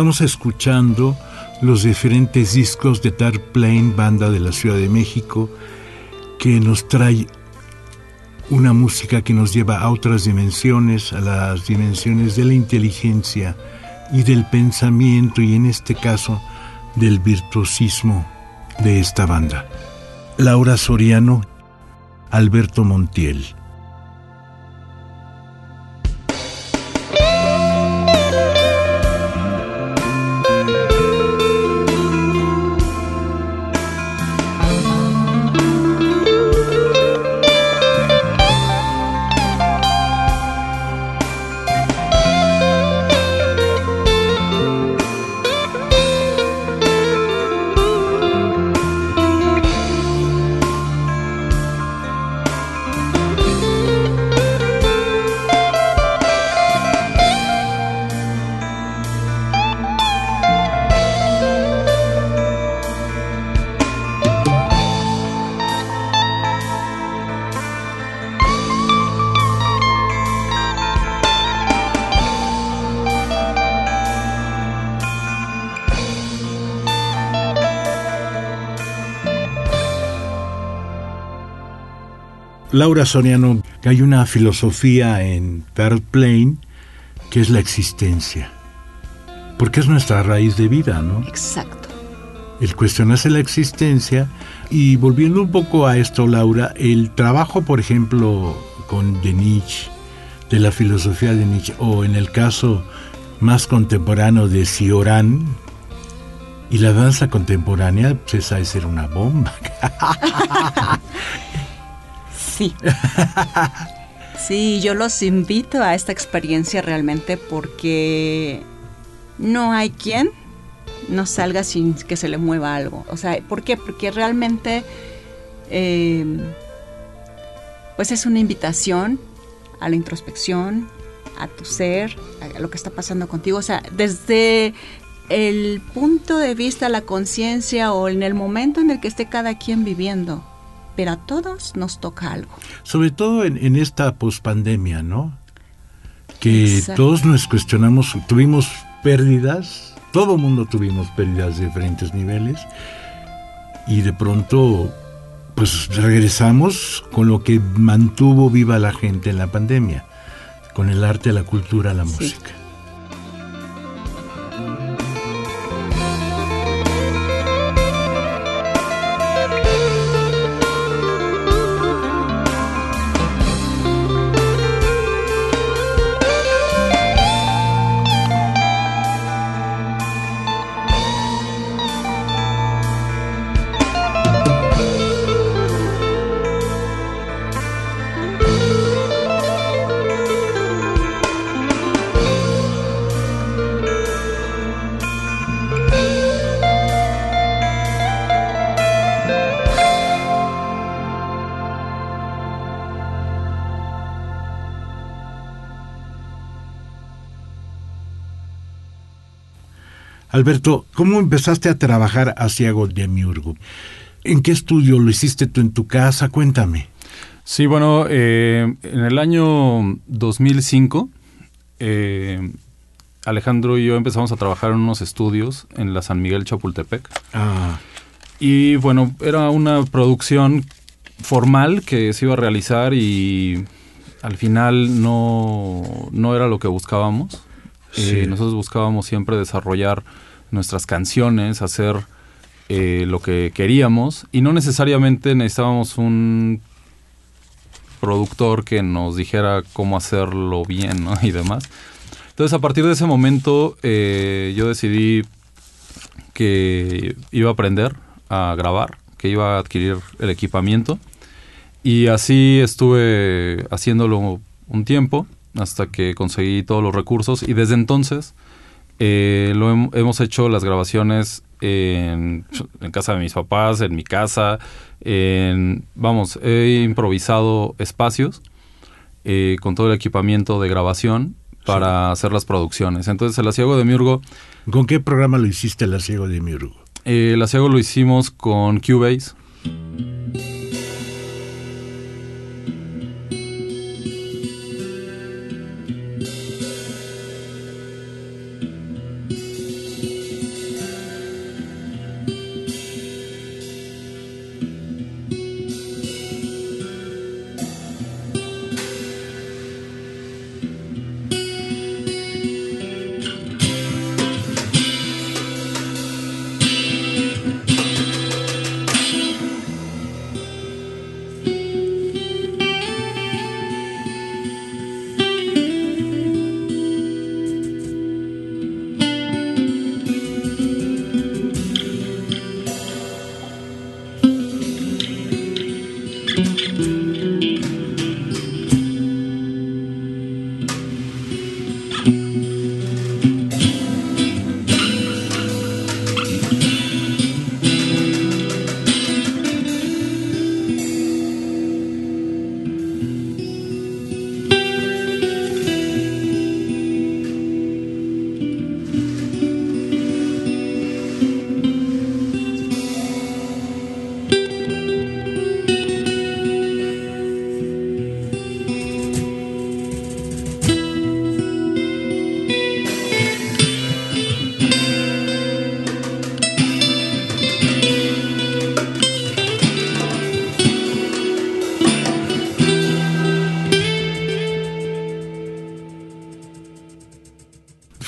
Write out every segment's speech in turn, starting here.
Estamos escuchando los diferentes discos de Dark Plain, banda de la Ciudad de México, que nos trae una música que nos lleva a otras dimensiones, a las dimensiones de la inteligencia y del pensamiento y en este caso del virtuosismo de esta banda. Laura Soriano, Alberto Montiel. Laura Soriano, hay una filosofía en Third Plane que es la existencia. Porque es nuestra raíz de vida, ¿no? Exacto. El cuestionarse la existencia. Y volviendo un poco a esto, Laura, el trabajo, por ejemplo, con de Nietzsche, de la filosofía de Nietzsche, o en el caso más contemporáneo de Cioran, y la danza contemporánea, pues esa es ser una bomba. Sí. Sí, yo los invito a esta experiencia realmente porque no hay quien no salga sin que se le mueva algo. O sea, ¿por qué? Porque realmente eh, pues es una invitación a la introspección, a tu ser, a lo que está pasando contigo. O sea, desde el punto de vista, la conciencia o en el momento en el que esté cada quien viviendo pero a todos nos toca algo. Sobre todo en, esta pospandemia, ¿no? Que todos nos cuestionamos, tuvimos pérdidas, todo mundo tuvimos pérdidas de diferentes niveles y de pronto pues regresamos con lo que mantuvo viva la gente en la pandemia, con el arte, la cultura, la música. Alberto, ¿cómo empezaste a trabajar hacia Demiurgo? ¿En qué estudio lo hiciste tú en tu casa? Cuéntame. Sí, bueno, eh, en el año 2005, eh, Alejandro y yo empezamos a trabajar en unos estudios en la San Miguel Chapultepec. Ah. Y bueno, era una producción formal que se iba a realizar y al final no, no era lo que buscábamos. Eh, nosotros buscábamos siempre desarrollar nuestras canciones, hacer eh, lo que queríamos y no necesariamente necesitábamos un productor que nos dijera cómo hacerlo bien y demás. Entonces a partir de ese momento eh, yo decidí que iba a aprender a grabar, que iba a adquirir el equipamiento. Y así estuve haciéndolo un tiempo hasta que conseguí todos los recursos y desde entonces eh, lo hemos hecho las grabaciones en, casa de mis papás, en mi casa, en, vamos, he improvisado espacios eh, con todo el equipamiento de grabación para hacer las producciones. Entonces el Asiago de Miurgo... ¿Con qué programa lo hiciste el Asiago de Miurgo? Eh, el Asiago lo hicimos con Cubase.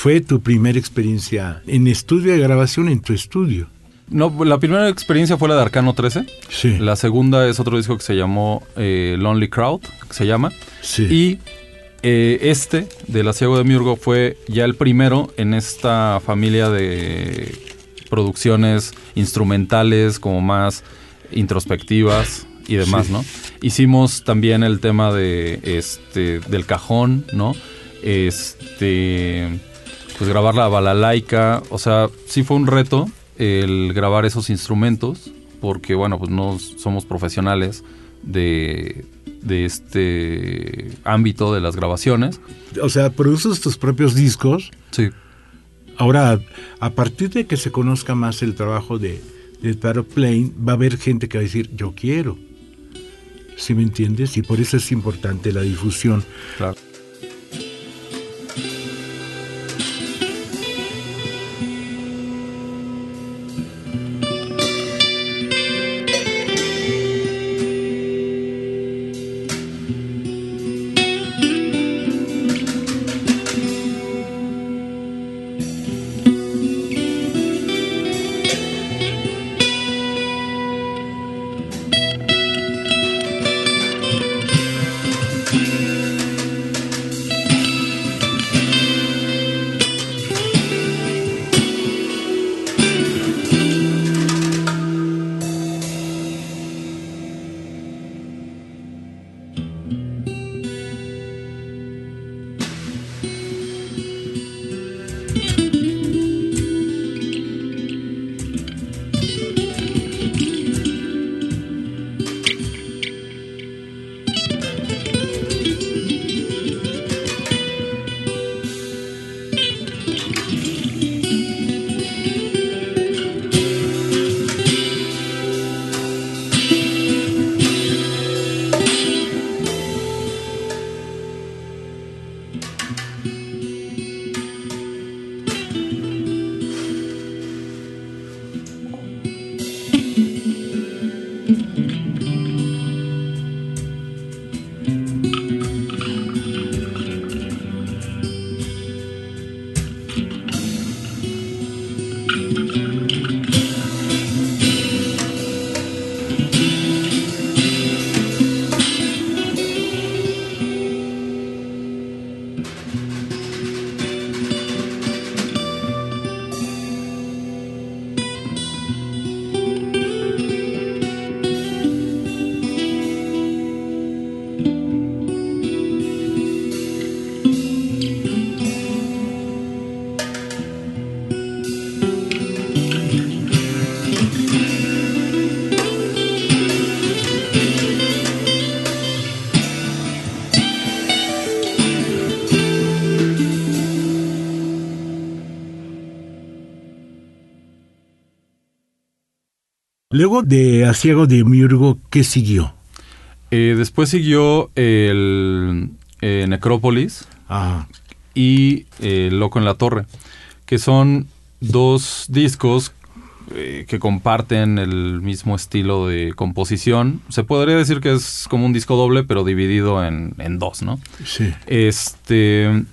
Fue tu primera experiencia en estudio de grabación en tu estudio? No, la primera experiencia fue la de Arcano 13. Sí. La segunda es otro disco que se llamó eh, Lonely Crowd, que se llama. Sí. Y eh, este, de La Ciego de Miurgo, fue ya el primero en esta familia de producciones instrumentales, como más introspectivas y demás, ¿no? Hicimos también el tema de este del cajón, ¿no? Este pues grabar la balalaika, o sea, sí fue un reto el grabar esos instrumentos, porque bueno, pues no somos profesionales de, de este ámbito de las grabaciones. O sea, produces tus propios discos. Sí. Ahora, a partir de que se conozca más el trabajo de, de Taro Plain, va a haber gente que va a decir, yo quiero. ¿Sí me entiendes? Y por eso es importante la difusión. Claro. Luego de Asiago de Miurgo, ¿qué siguió? Eh, después siguió el eh, Necrópolis Ah, y eh, Loco en la Torre, que son dos discos que comparten el mismo estilo de composición. Se podría decir que es como un disco doble, pero dividido en, en dos, ¿no? sí. Este.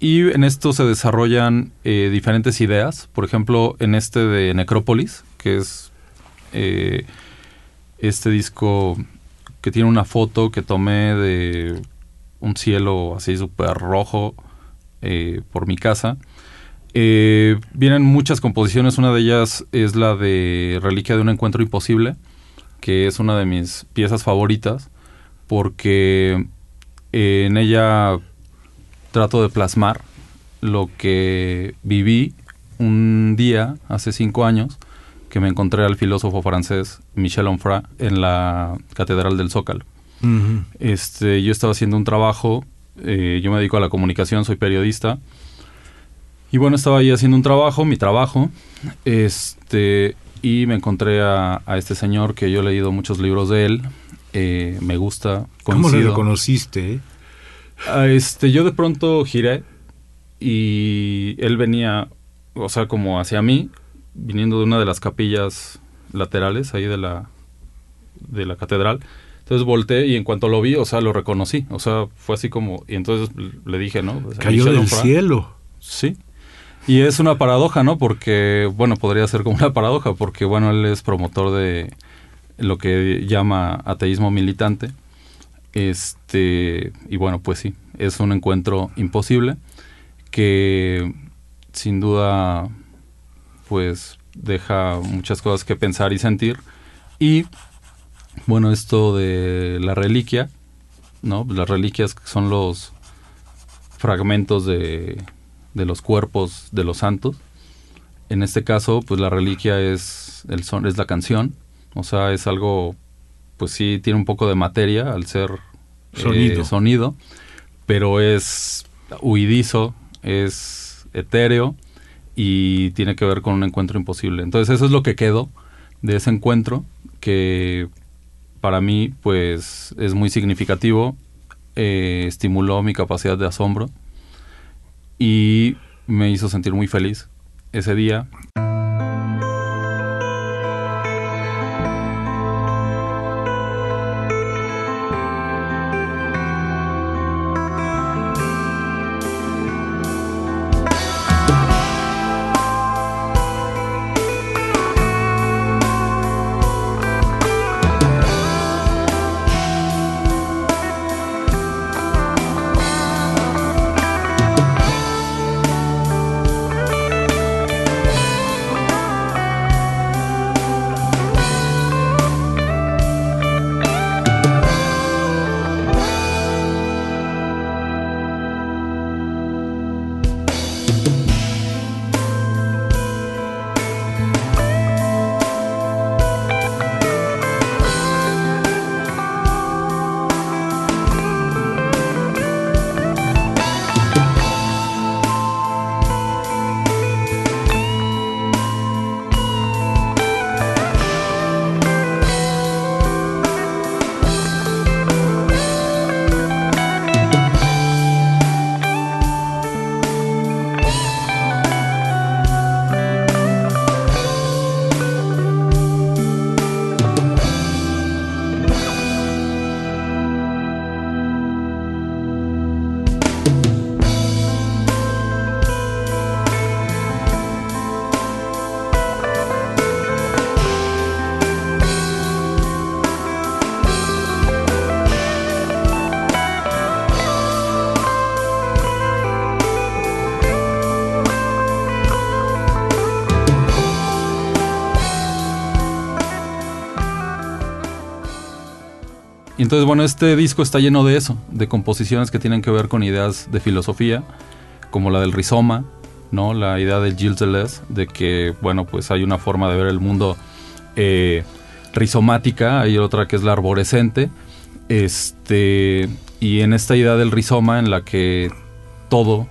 Y en esto se desarrollan diferentes ideas. Por ejemplo, en este de Necrópolis, que es eh, este disco que tiene una foto que tomé de un cielo así súper rojo eh, por mi casa. Eh, vienen muchas composiciones. Una de ellas es la de Reliquia de un Encuentro Imposible, que es una de mis piezas favoritas, porque en ella trato de plasmar lo que viví un día, hace cinco años, que me encontré al filósofo francés Michel Onfray en la Catedral del Zócalo. Este, yo estaba haciendo un trabajo, eh, yo me dedico a la comunicación, soy periodista. Y bueno, estaba ahí haciendo un trabajo, mi trabajo, este, y me encontré a, a este señor que yo he leído muchos libros de él, eh, me gusta, ¿Cómo lo coincido. reconociste? eh? Ah, Este, yo de pronto giré y él venía, o sea, como hacia mí, viniendo de una de las capillas laterales ahí de la, de la catedral. Entonces volteé y en cuanto lo vi, o sea, lo reconocí. O sea, fue así como... Y entonces le dije, ¿no? Pues, Cayó del cielo. Sí. Y es una paradoja, ¿no? Porque, bueno, podría ser como una paradoja, porque, bueno, él es promotor de lo que llama ateísmo militante. Este, y bueno, pues sí, es un encuentro imposible que sin duda, pues deja muchas cosas que pensar y sentir. Y, bueno, esto de la reliquia, ¿no? Las reliquias son los fragmentos de, de los cuerpos de los santos. En este caso, pues la reliquia es el son, es la canción, o sea, es algo, pues sí tiene un poco de materia al ser eh, Sonido. sonido, pero es huidizo, es etéreo y tiene que ver con un encuentro imposible. Entonces eso es lo que quedó de ese encuentro que para mí pues es muy significativo, eh, estimuló mi capacidad de asombro y me hizo sentir muy feliz ese día. Entonces, bueno, este disco está lleno de eso, de composiciones que tienen que ver con ideas de filosofía, como la del rizoma, ¿no? La idea del Gilles Deleuze, de que, bueno, pues hay una forma de ver el mundo eh, rizomática, hay otra que es la arborescente, este, y en esta idea del rizoma en la que todo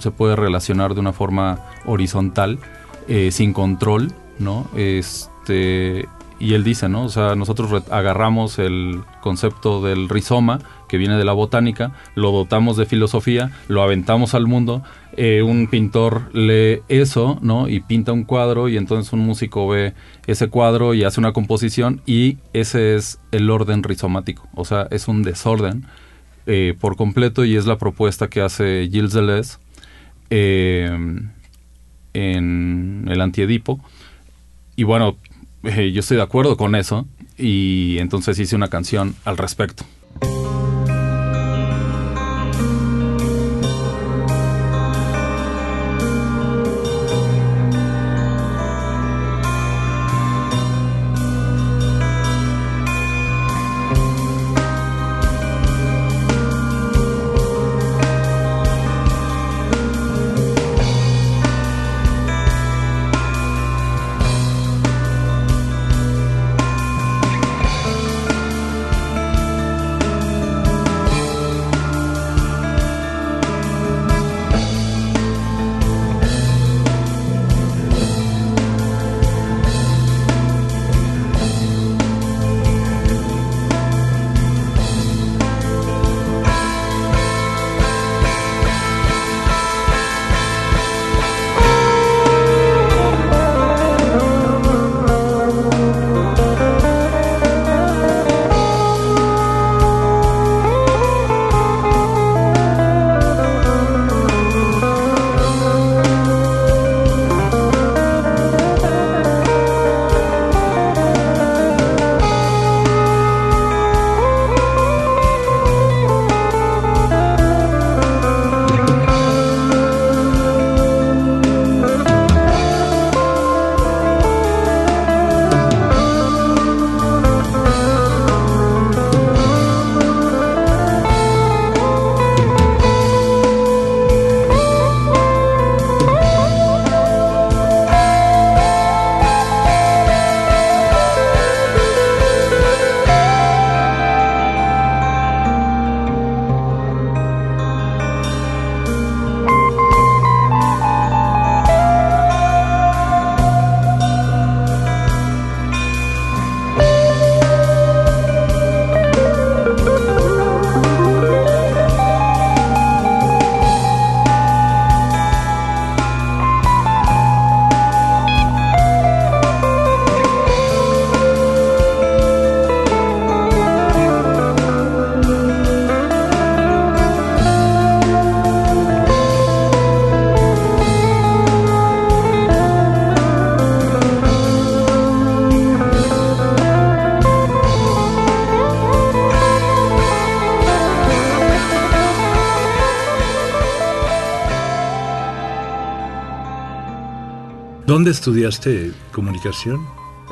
se puede relacionar de una forma horizontal, eh, sin control, ¿no? Este, y él dice, ¿no? O sea, nosotros agarramos el concepto del rizoma, que viene de la botánica, lo dotamos de filosofía, lo aventamos al mundo, eh, un pintor lee eso, ¿no? Y pinta un cuadro y entonces un músico ve ese cuadro y hace una composición y ese es el orden rizomático, o sea, es un desorden eh, por completo y es la propuesta que hace Gilles Deleuze eh, en el Antiedipo. Y bueno, eh, yo estoy de acuerdo con eso y entonces hice una canción al respecto. ¿Dónde estudiaste comunicación?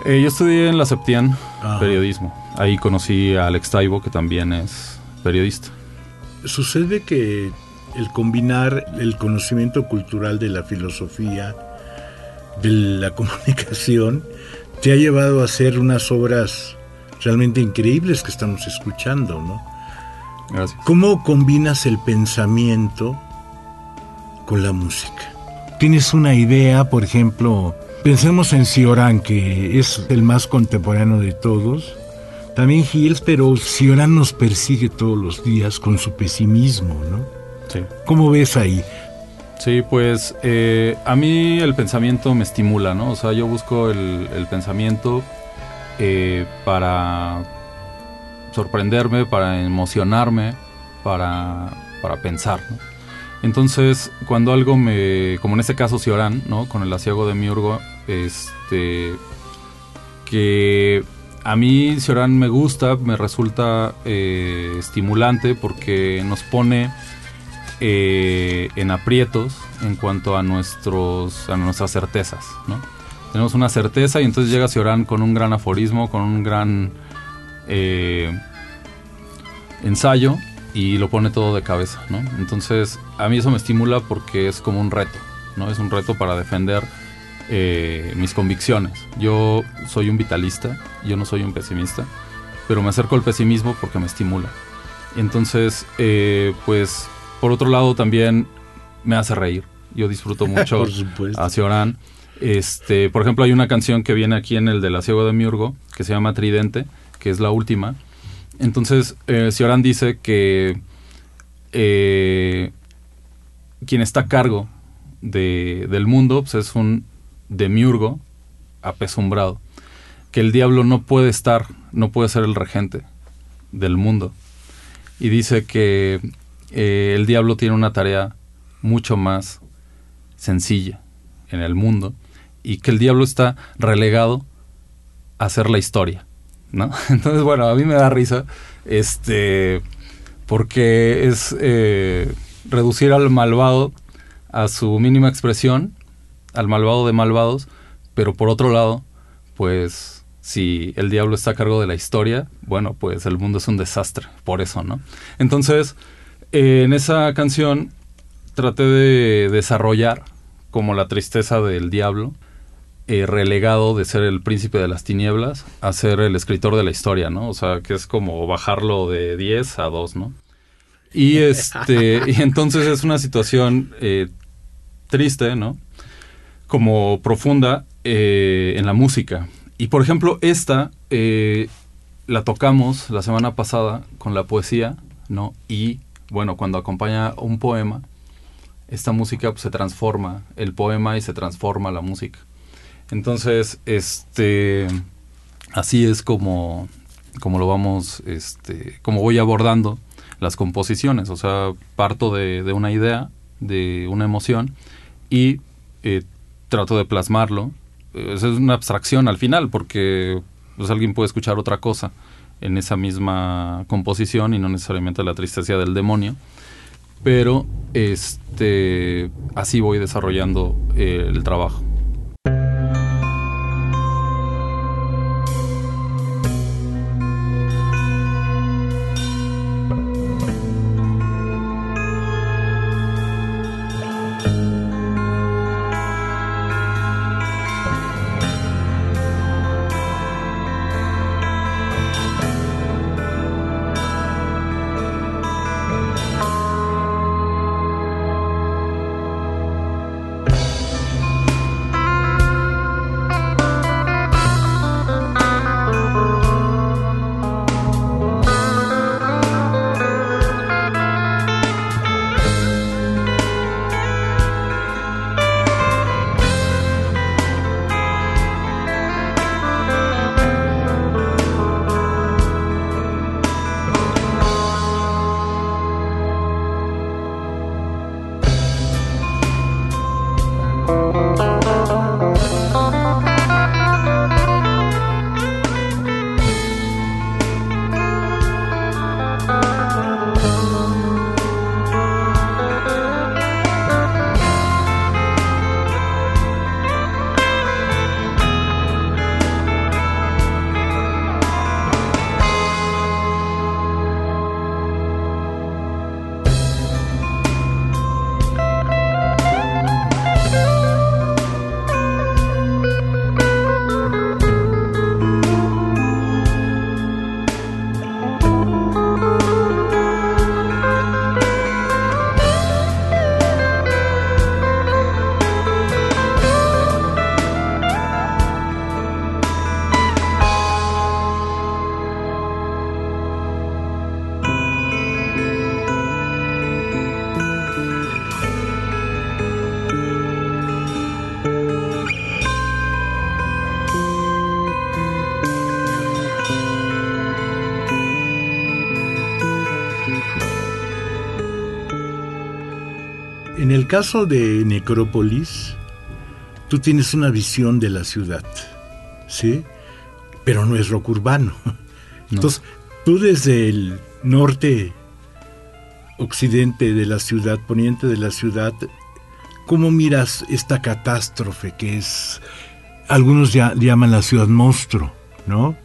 Eh, yo estudié en la Septián, ah. periodismo. Ahí conocí a Alex Taibo, que también es periodista. Sucede que el combinar el conocimiento cultural de la filosofía, de la comunicación, te ha llevado a hacer unas obras realmente increíbles que estamos escuchando, ¿no? Gracias. ¿Cómo combinas el pensamiento con la música? Tienes una idea, por ejemplo, pensemos en Cioran, que es el más contemporáneo de todos, también Hills, pero Cioran nos persigue todos los días con su pesimismo, ¿no? Sí. ¿Cómo ves ahí? Sí, pues eh, a mí el pensamiento me estimula, ¿no? O sea, yo busco el, pensamiento eh, para sorprenderme, para emocionarme, para, para pensar, ¿no? Entonces, cuando algo me, como en este caso Cioran, ¿no? Con el asiago de Miurgo, este, que a mí Cioran me gusta, me resulta eh, estimulante porque nos pone eh, en aprietos en cuanto a nuestros, a nuestras certezas, ¿no? Tenemos una certeza y entonces llega Cioran con un gran aforismo, con un gran eh, ensayo y lo pone todo de cabeza, ¿no? Entonces, a mí eso me estimula porque es como un reto, ¿no? Es un reto para defender eh, mis convicciones. Yo soy un vitalista, yo no soy un pesimista, pero me acerco al pesimismo porque me estimula. Entonces, eh, pues, por otro lado también me hace reír. Yo disfruto mucho a Cioran. Este, por ejemplo, hay una canción que viene aquí en el de La Ciego de Miurgo, que se llama Tridente, que es la última. Entonces, eh, dice que eh, quien está a cargo de, del mundo pues es un demiurgo apesumbrado. Que el diablo no puede estar, no puede ser el regente del mundo. Y dice que eh, el diablo tiene una tarea mucho más sencilla en el mundo y que el diablo está relegado a hacer la historia, ¿no? Entonces, bueno, a mí me da risa, este, porque es eh, reducir al malvado a su mínima expresión, al malvado de malvados, pero por otro lado, pues si el diablo está a cargo de la historia, bueno, pues el mundo es un desastre, por eso, ¿no? Entonces, eh, en esa canción traté de desarrollar como la tristeza del diablo, eh, relegado de ser el príncipe de las tinieblas a ser el escritor de la historia, ¿no? O sea, que es como bajarlo de 10 a 2, ¿no? Y este, y entonces es una situación eh, triste, ¿no? Como profunda eh, en la música. Y por ejemplo, esta la tocamos la semana pasada con la poesía, ¿no? Y bueno, cuando acompaña un poema, esta música pues, se transforma, el poema y se transforma la música. Entonces, este, así es como, como lo vamos, este, como voy abordando las composiciones. O sea, parto de, una idea, de una emoción y eh, trato de plasmarlo. es una abstracción al final porque pues, alguien puede escuchar otra cosa en esa misma composición y no necesariamente la tristeza del demonio. Pero este así voy desarrollando eh, el trabajo. Caso de Necrópolis, tú tienes una visión de la ciudad, ¿sí? Pero no es rock urbano. Entonces, tú desde el norte, occidente de la ciudad, poniente de la ciudad, ¿cómo miras esta catástrofe que es, algunos ya llaman la ciudad monstruo, ¿no?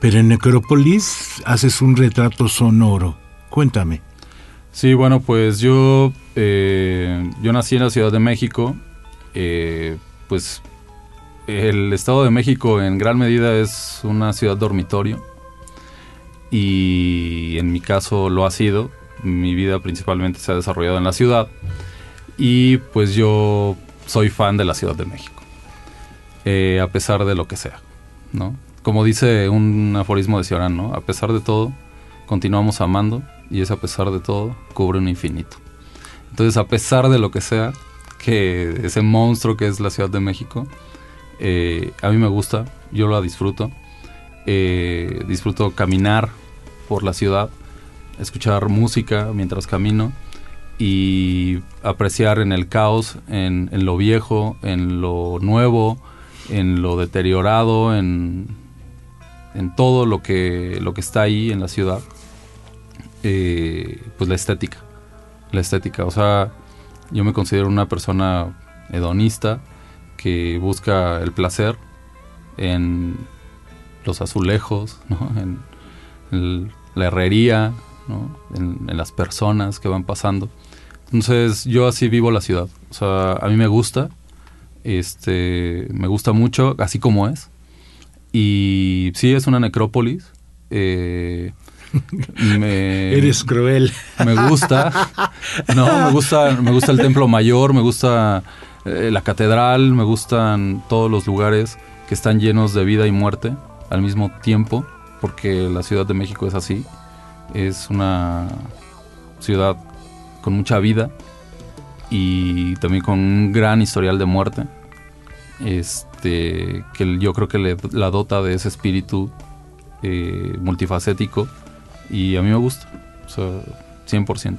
Pero en Necrópolis haces un retrato sonoro. Cuéntame. Sí, bueno, pues yo, eh, yo nací en la Ciudad de México. Eh, pues el Estado de México en gran medida es una ciudad dormitorio. Y en mi caso lo ha sido. Mi vida principalmente se ha desarrollado en la ciudad. Y pues yo soy fan de la Ciudad de México. eh, a pesar de lo que sea, ¿no? Como dice un aforismo de Ciorán, ¿no? A pesar de todo, continuamos amando y es a pesar de todo, cubre un infinito. Entonces, a pesar de lo que sea, que ese monstruo que es la Ciudad de México, eh, a mí me gusta, yo la disfruto. Eh, disfruto caminar por la ciudad, escuchar música mientras camino y apreciar en el caos, en, lo viejo, en lo nuevo, en lo deteriorado, en, en todo lo que, lo que está ahí en la ciudad, eh, pues la estética. La estética, o sea, yo me considero una persona hedonista que busca el placer en los azulejos, en, la herrería, en, las personas que van pasando. Entonces yo así vivo la ciudad. O sea, a mí me gusta, este, me gusta mucho, así como es. Y sí, es una necrópolis. Eh, Eres cruel. Me gusta. No, me gusta, me gusta el templo mayor, me gusta eh, la catedral, me gustan todos los lugares que están llenos de vida y muerte al mismo tiempo, porque la Ciudad de México es así. Es una ciudad con mucha vida y también con un gran historial de muerte. Este, que yo creo que le, la dota de ese espíritu eh, multifacético y a mí me gusta, o sea, 100%.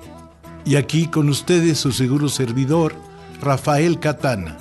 Y aquí con ustedes su seguro servidor, Rafael Catana.